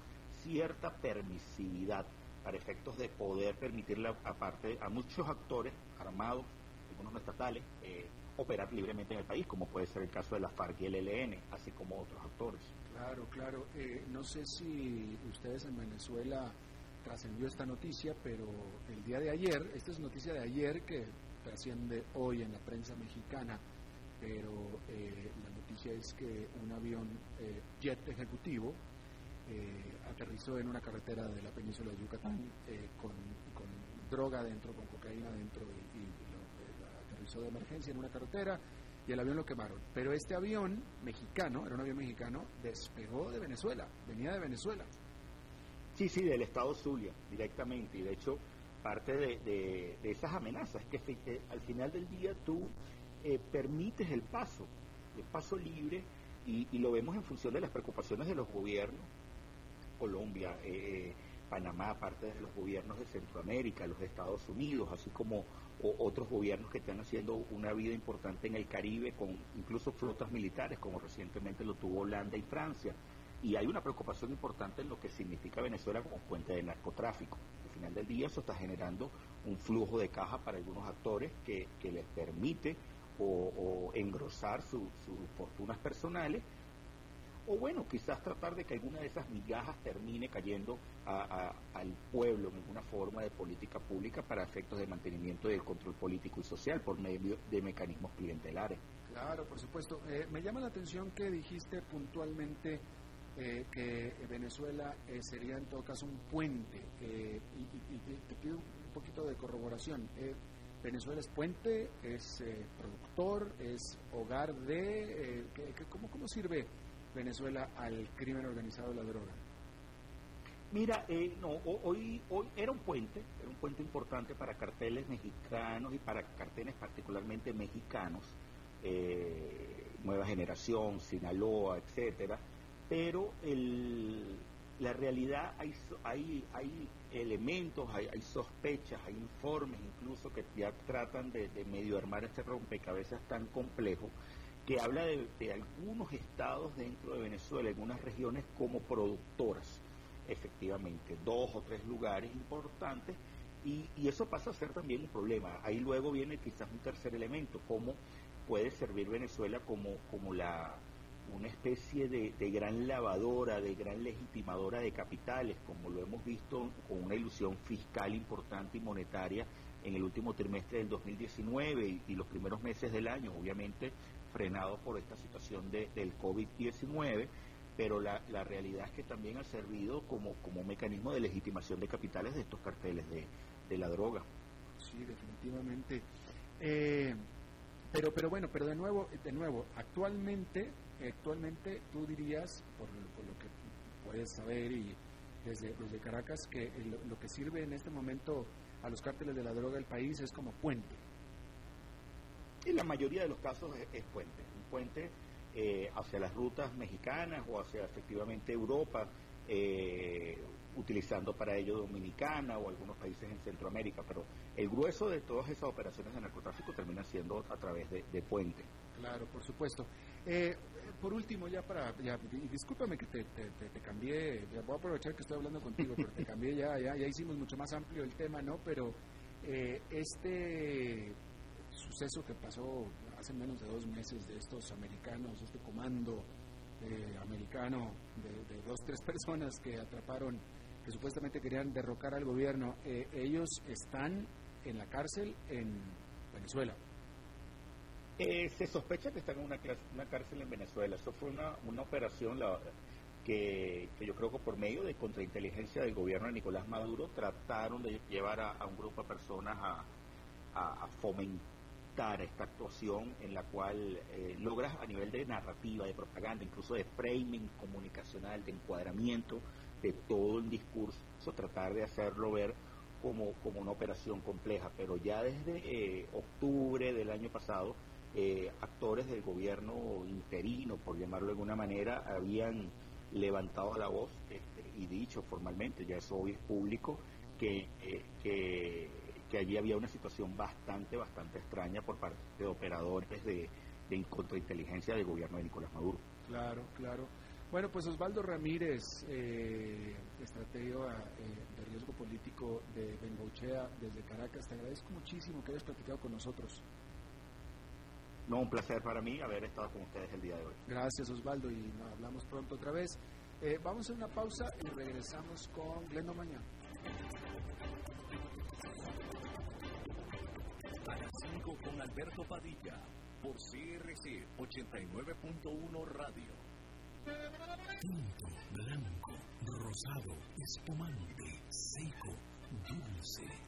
cierta permisividad para efectos de poder permitirle aparte a muchos actores armados, algunos no estatales, eh, operar libremente en el país, como puede ser el caso de la FARC y el ELN, así como otros actores. Claro, claro. Eh, no sé si ustedes en Venezuela trascendió esta noticia, pero el día de ayer, esta es noticia de ayer que trasciende hoy en la prensa mexicana, pero eh, noticia es que un avión eh, jet ejecutivo eh, aterrizó en una carretera de la península de Yucatán con, droga dentro, con cocaína dentro y, aterrizó de emergencia en una carretera y el avión lo quemaron. Pero este avión mexicano, era un avión mexicano, despegó de Venezuela, venía de Venezuela. Sí, sí, del estado Zulia, directamente. Y de hecho, parte de, esas amenazas es que al final del día tú eh, permites el paso, el paso libre, y, lo vemos en función de las preocupaciones de los gobiernos, Colombia, eh, Panamá, parte de los gobiernos de Centroamérica, los Estados Unidos, así como otros gobiernos que están haciendo una vida importante en el Caribe con incluso flotas militares, como recientemente lo tuvo Holanda y Francia. Y hay una preocupación importante en lo que significa Venezuela como fuente de narcotráfico. Al final del día eso está generando un flujo de caja para algunos actores que, les permite o, engrosar sus fortunas personales o bueno, quizás tratar de que alguna de esas migajas termine cayendo al pueblo en alguna forma de política pública para efectos de mantenimiento del control político y social por medio de mecanismos clientelares. Claro, por supuesto. Eh, me llama la atención que dijiste puntualmente eh, que Venezuela eh, sería en todo caso un puente y, te pido un poquito de corroboración. Venezuela es puente, es productor, es hogar de... ¿cómo, ¿Cómo sirve? Venezuela al crimen organizado de la droga? Mira, eh, no, hoy, hoy era un puente, era un puente importante para carteles mexicanos y para carteles particularmente mexicanos, eh, Nueva Generación, Sinaloa, etcétera, pero el, la realidad hay, hay, hay elementos, hay, hay, sospechas, hay informes incluso que ya tratan de, medio armar este rompecabezas tan complejo que habla de, algunos estados dentro de Venezuela, algunas regiones como productoras, efectivamente, dos o tres lugares importantes, y, eso pasa a ser también un problema. Ahí luego viene quizás un tercer elemento, cómo puede servir Venezuela como, como la una especie de, gran lavadora, de gran legitimadora de capitales, como lo hemos visto con una ilusión fiscal importante y monetaria en el último trimestre del 2019 y los primeros meses del año. Obviamente frenado por esta situación de, del COVID-19, pero la, la, realidad es que también ha servido como, como un mecanismo de legitimación de capitales de estos carteles de, de la droga. Sí, definitivamente. Eh, pero, pero bueno, pero de nuevo, de nuevo, actualmente, actualmente tú dirías, por, lo que puedes saber y desde, desde Caracas, que lo que sirve en este momento a los cárteles de la droga del país es como puente en la mayoría de los casos es, puente, un puente eh, hacia las rutas mexicanas o hacia efectivamente Europa, eh, utilizando para ello Dominicana o algunos países en Centroamérica, pero el grueso de todas esas operaciones de narcotráfico termina siendo a través de, puente. Claro, por supuesto. Eh, por último, ya para, ya, discúlpame que te, te, cambié, ya voy a aprovechar que estoy hablando contigo, pero te cambié ya, ya, ya hicimos mucho más amplio el tema, ¿no? Pero este suceso que pasó hace menos de dos meses de estos americanos, este comando eh, americano de, dos, tres personas que atraparon, que supuestamente querían derrocar al gobierno, eh, ellos están en la cárcel en Venezuela. Eh, se sospecha que están en una, cárcel en Venezuela. Eso fue una, operación la, que, yo creo que por medio de contrainteligencia del gobierno de Nicolás Maduro trataron de llevar a, un grupo de personas a fomentar esta actuación en la cual eh, logras a nivel de narrativa, de propaganda, incluso de framing comunicacional, de encuadramiento de todo el discurso, tratar de hacerlo ver como, como una operación compleja. Pero ya desde eh, octubre del año pasado, eh, actores del gobierno interino, por llamarlo de alguna manera, habían levantado la voz este, y dicho formalmente, ya eso hoy es público, que, que que allí había una situación bastante, bastante extraña por parte de operadores de, de contrainteligencia del gobierno de Nicolás Maduro. Claro, claro. Bueno, pues Osvaldo Ramírez, eh, estratega eh, de riesgo político de Bengochea desde Caracas, te agradezco muchísimo que hayas platicado con nosotros. No, un placer para mí haber estado con ustedes el día de hoy. Gracias Osvaldo y nos hablamos pronto otra vez. Eh, vamos a una pausa y regresamos con Glendo Mañana. con Alberto Padilla por CRC 89.1 Radio. Tinto, blanco, rosado, espumante, seco, dulce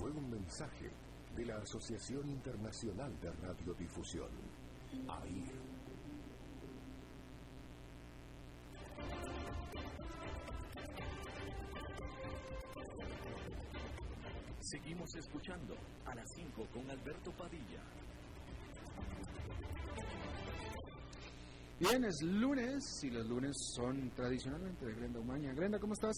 fue un mensaje de la Asociación Internacional de Radiodifusión, AIR. Seguimos escuchando a las 5 con Alberto Padilla. Bien, es lunes y los lunes son tradicionalmente de Grenda Umaña. Grenda, ¿cómo estás?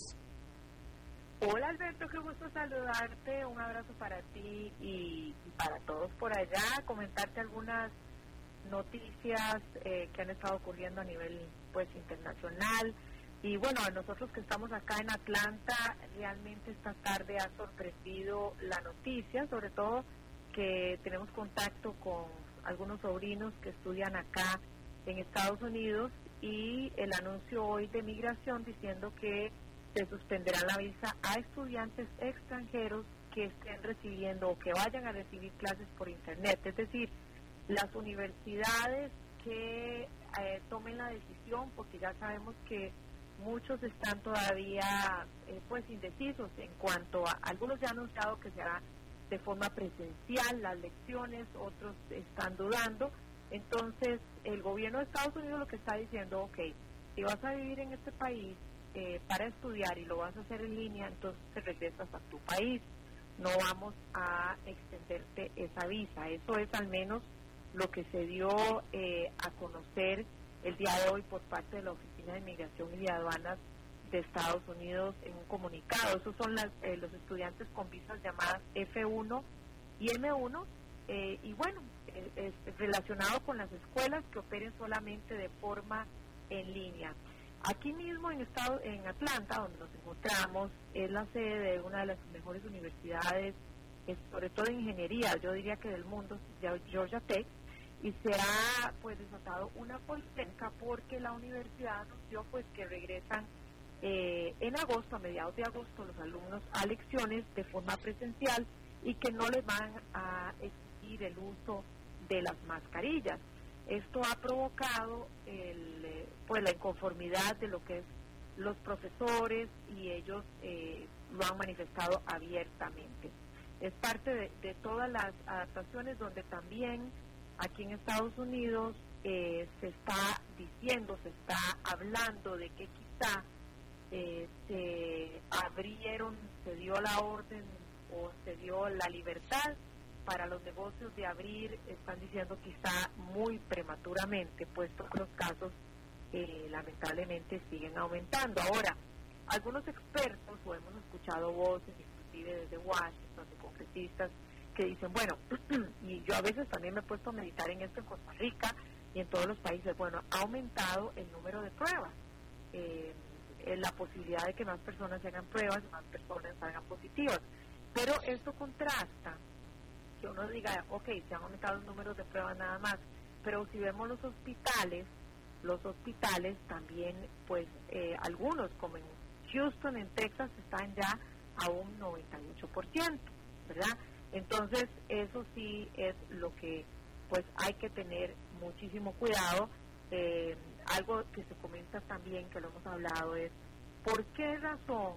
Hola Alberto, qué gusto saludarte, un abrazo para ti y, para todos por allá, comentarte algunas noticias eh, que han estado ocurriendo a nivel pues internacional. Y bueno, a nosotros que estamos acá en Atlanta, realmente esta tarde ha sorprendido la noticia, sobre todo que tenemos contacto con algunos sobrinos que estudian acá en Estados Unidos y el anuncio hoy de migración diciendo que se suspenderá la visa a estudiantes extranjeros que estén recibiendo o que vayan a recibir clases por Internet. Es decir, las universidades que eh, tomen la decisión, porque ya sabemos que muchos están todavía eh, pues indecisos en cuanto a, algunos ya han anunciado que será de forma presencial las lecciones, otros están dudando. Entonces, el gobierno de Estados Unidos lo que está diciendo, ok, si vas a vivir en este país, eh, para estudiar y lo vas a hacer en línea, entonces te regresas a tu país. No vamos a extenderte esa visa. Eso es al menos lo que se dio eh, a conocer el día de hoy por parte de la Oficina de Inmigración y de Aduanas de Estados Unidos en un comunicado. Esos son eh, los estudiantes con visas llamadas F1 y M1. y bueno, es relacionado con las escuelas que operen solamente de forma en línea. Aquí mismo en, estado, en Atlanta, donde nos encontramos, es la sede de una de las mejores universidades, sobre todo de ingeniería, yo diría que del mundo, Georgia Tech, y se ha pues desatado una polémica porque la universidad anunció pues que regresan eh, en agosto, a mediados de agosto, los alumnos a lecciones de forma presencial y que no les van a exigir el uso de las mascarillas. Esto ha provocado el, eh, pues la inconformidad de lo que es los profesores y ellos eh, lo han manifestado abiertamente. Es parte de, todas las adaptaciones donde también aquí en Estados Unidos eh, se está diciendo, se está hablando de que quizá se abrieron, se dio la orden o se dio la libertad para los negocios de abrir están diciendo quizá muy prematuramente, puesto que los casos eh, lamentablemente siguen aumentando. Ahora, algunos expertos, o hemos escuchado voces, inclusive desde Washington, de congresistas, que dicen, bueno, y yo a veces también me he puesto a meditar en esto en Costa Rica y en todos los países, bueno, ha aumentado el número de pruebas. Eh, la posibilidad de que más personas hagan pruebas, más personas salgan positivas. Pero esto contrasta que uno diga, ok, se han aumentado los números de pruebas nada más, pero si vemos los hospitales, los hospitales también, pues algunos como en Houston, en Texas, están ya a un 98%, ¿verdad? Entonces, eso sí es lo que pues hay que tener muchísimo cuidado. Eh, algo que se comenta también, que lo hemos hablado, es por qué razón,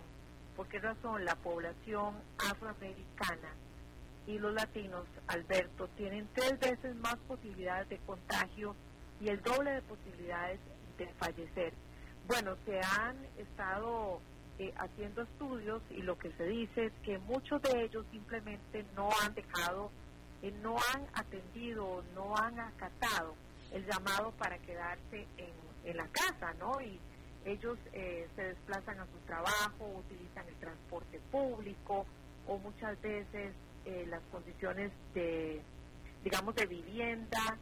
por qué razón la población afroamericana y los latinos, Alberto, tienen tres veces más posibilidades de contagio y el doble de posibilidades de fallecer. Bueno, se han estado eh, haciendo estudios y lo que se dice es que muchos de ellos simplemente no han dejado, eh, no han atendido, no han acatado el llamado para quedarse en, en la casa, ¿no? Y ellos eh, se desplazan a su trabajo, utilizan el transporte público o muchas veces las condiciones de, digamos, de vivienda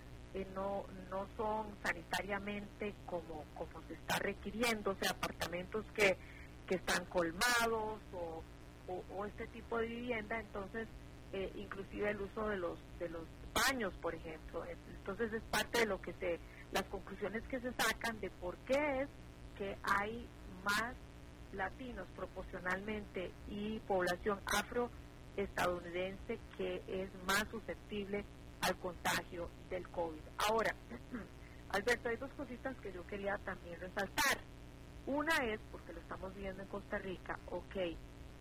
no, no son sanitariamente como, como se está requiriendo, o sea, apartamentos que que están colmados o, o, este tipo de vivienda, entonces eh, inclusive el uso de los de los baños, por ejemplo. Entonces es parte de lo que se las conclusiones que se sacan de por qué es que hay más latinos proporcionalmente y población afroestadounidense que es más susceptible al contagio del COVID. Ahora, Alberto, hay dos cositas que yo quería también resaltar. Una es, porque lo estamos viendo en Costa Rica, ok,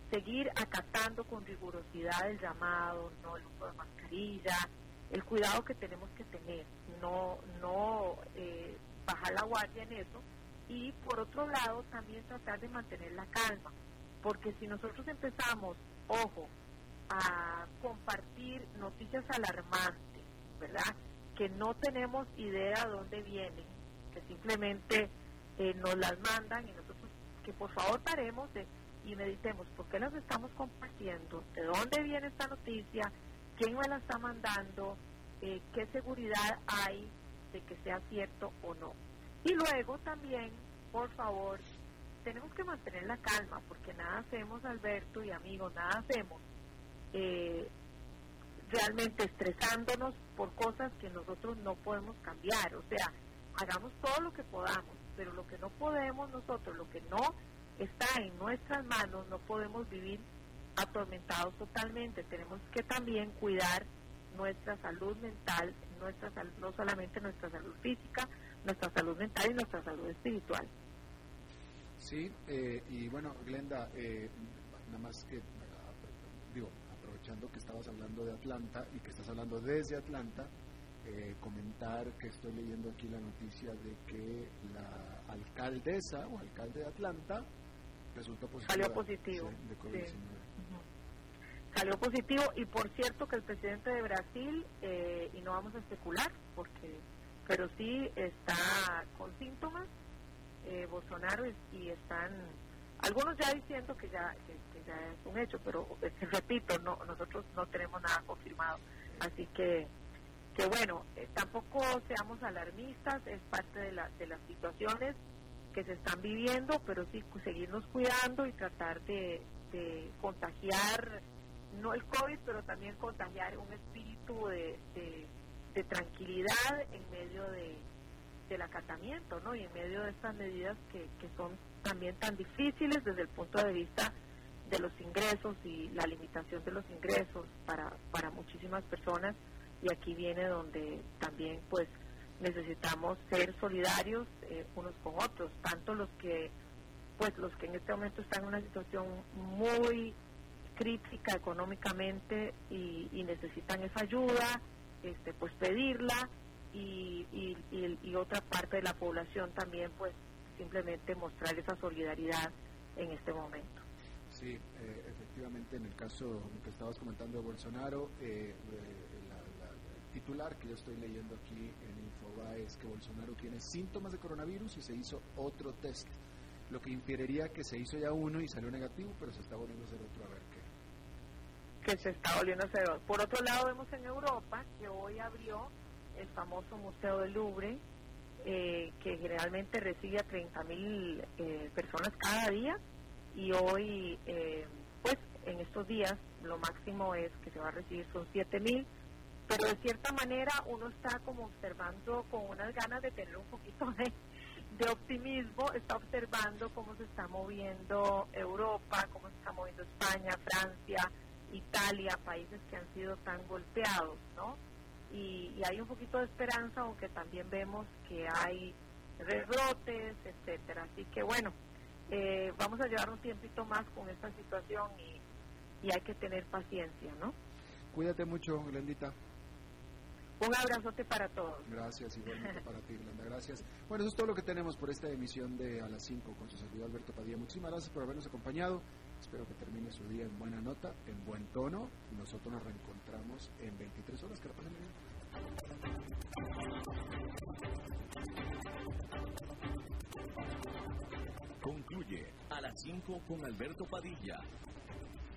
seguir acatando con rigurosidad el llamado, no el uso de mascarilla, el cuidado que tenemos que tener, no, no eh, bajar la guardia en eso, y por otro lado también tratar de mantener la calma, porque si nosotros empezamos, ojo, a compartir noticias alarmantes, ¿verdad? Que no tenemos idea de dónde vienen, que simplemente eh, nos las mandan y nosotros que por favor paremos y meditemos por qué las estamos compartiendo, de dónde viene esta noticia, quién me la está mandando, eh, qué seguridad hay de que sea cierto o no. Y luego también, por favor, tenemos que mantener la calma, porque nada hacemos, Alberto y amigos, nada hacemos eh, realmente estresándonos por cosas que nosotros no podemos cambiar. O sea, hagamos todo lo que podamos pero lo que no podemos nosotros, lo que no está en nuestras manos, no podemos vivir atormentados totalmente. Tenemos que también cuidar nuestra salud mental, nuestra no solamente nuestra salud física, nuestra salud mental y nuestra salud espiritual. Sí, eh, y bueno, Glenda, eh, nada más que, digo, aprovechando que estabas hablando de Atlanta y que estás hablando desde Atlanta, eh, comentar que estoy leyendo aquí la noticia de que la alcaldesa o alcalde de Atlanta resultó positiva. Salió positivo. Salió positivo y por cierto que el presidente de Brasil, eh, y no vamos a especular, porque pero sí está con síntomas, eh, Bolsonaro, y, están algunos ya diciendo que ya, que, ya es un hecho, pero repito, no nosotros no tenemos nada confirmado. Así que que bueno, eh, tampoco seamos alarmistas, es parte de, la, de las situaciones que se están viviendo, pero sí seguirnos cuidando y tratar de, contagiar, no el COVID, pero también contagiar un espíritu de, de, tranquilidad en medio de, del acatamiento, ¿no? Y en medio de estas medidas que, que son también tan difíciles desde el punto de vista de los ingresos y la limitación de los ingresos para, para muchísimas personas y aquí viene donde también pues necesitamos ser solidarios eh, unos con otros, tanto los que pues los que en este momento están en una situación muy crítica económicamente y, necesitan esa ayuda, este pues pedirla y, y, otra parte de la población también pues simplemente mostrar esa solidaridad en este momento. Sí, eh, efectivamente en el caso que estabas comentando de Bolsonaro, eh, titular que yo estoy leyendo aquí en Infobae es que Bolsonaro tiene síntomas de coronavirus y se hizo otro test, lo que inferiría que se hizo ya uno y salió negativo, pero se está volviendo a hacer otro a ver qué. Que se está volviendo a hacer otro. Por otro lado, vemos en Europa que hoy abrió el famoso Museo del Louvre, eh, que generalmente recibe a 30.000 mil eh, personas cada día. Y hoy, eh, pues en estos días, lo máximo es que se va a recibir son 7.000 mil. Pero de cierta manera uno está como observando con unas ganas de tener un poquito de, de optimismo, está observando cómo se está moviendo Europa, cómo se está moviendo España, Francia, Italia, países que han sido tan golpeados, ¿no? Y, hay un poquito de esperanza, aunque también vemos que hay rebrotes, etcétera. Así que bueno, eh, vamos a llevar un tiempito más con esta situación y, y hay que tener paciencia, ¿no? Cuídate mucho, Glendita. Un abrazote para todos. Gracias, igualmente para ti, Glenda. Gracias. Bueno, eso es todo lo que tenemos por esta emisión de A las 5 con su servidor Alberto Padilla. Muchísimas gracias por habernos acompañado. Espero que termine su día en buena nota, en buen tono. Nosotros nos reencontramos en 23 horas. Que la pasen bien. Concluye A las 5 con Alberto Padilla